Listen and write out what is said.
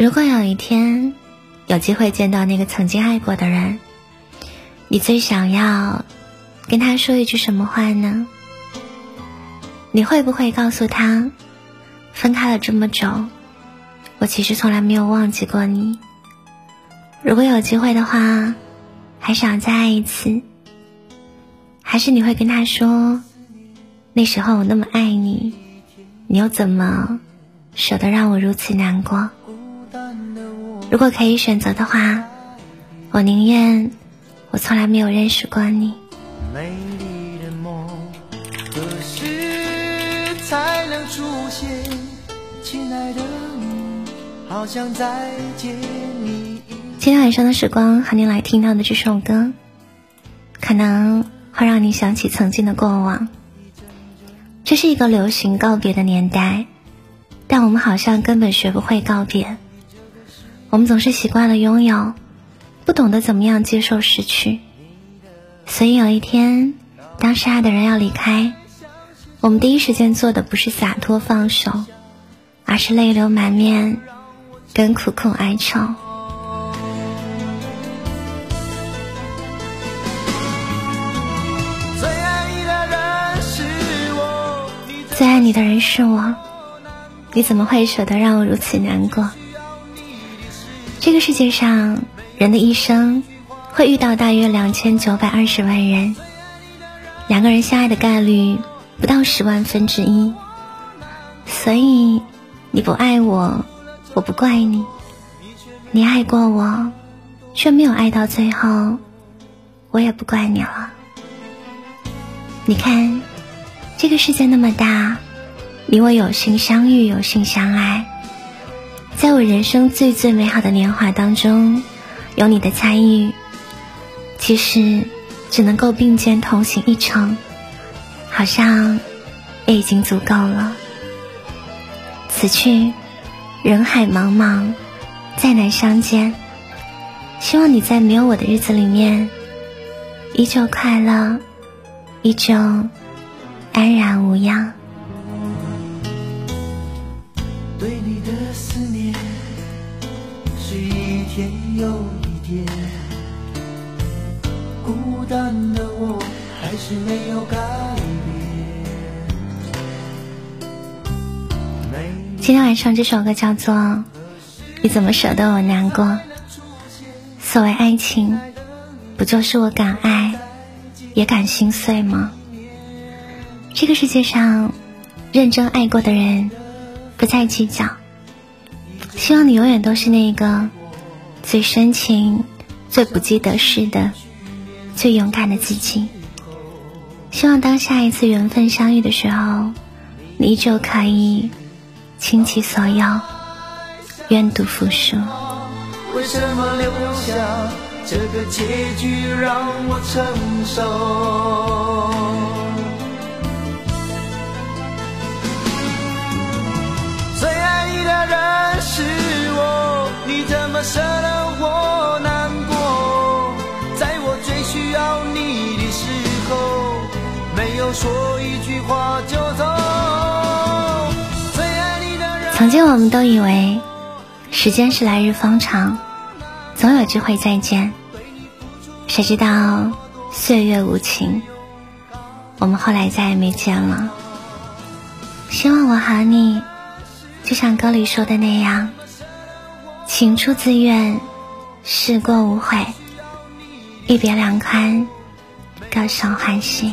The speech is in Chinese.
如果有一天有机会见到那个曾经爱过的人，你最想要跟他说一句什么话呢？你会不会告诉他，分开了这么久，我其实从来没有忘记过你。如果有机会的话，还想再爱一次？还是你会跟他说，那时候我那么爱你，你又怎么舍得让我如此难过？如果可以选择的话，我宁愿我从来没有认识过你。今天晚上的时光和您来听到的这首歌，可能会让你想起曾经的过往。这是一个流行告别的年代，但我们好像根本学不会告别。我们总是习惯了拥有，不懂得怎么样接受失去。所以有一天，当深爱的人要离开，我们第一时间做的不是洒脱放手，而是泪流满面，跟苦苦哀求。最爱你的人是我，最爱你的人是我，你怎么会舍得让我如此难过？这个世界上，人的一生会遇到大约两千九百二十万人，两个人相爱的概率不到十万分之一。所以，你不爱我，我不怪你；你爱过我，却没有爱到最后，我也不怪你了。你看，这个世界那么大，你我有幸相遇，有幸相爱。在我人生最最美好的年华当中，有你的参与，其实只能够并肩同行一程，好像也已经足够了。此去，人海茫茫，再难相见。希望你在没有我的日子里面，依旧快乐，依旧安然无恙。天有一点孤单的我，还是没有改变。今天晚上这首歌叫做《你怎么舍得我难过》。所谓爱情，不就是我敢爱，也敢心碎吗？这个世界上，认真爱过的人，不再计较。希望你永远都是那个。最深情、最不计得失的、最勇敢的自己。希望当下一次缘分相遇的时候，你依旧可以倾其所有，愿赌服输。为什么留下这个结局让我承受？最爱你的人是我，你怎么舍得？曾经我们都以为时间是来日方长，总有机会再见。谁知道岁月无情，我们后来再也没见了。希望我和你，就像歌里说的那样，情出自愿，事过无悔，一别两宽。各生欢喜。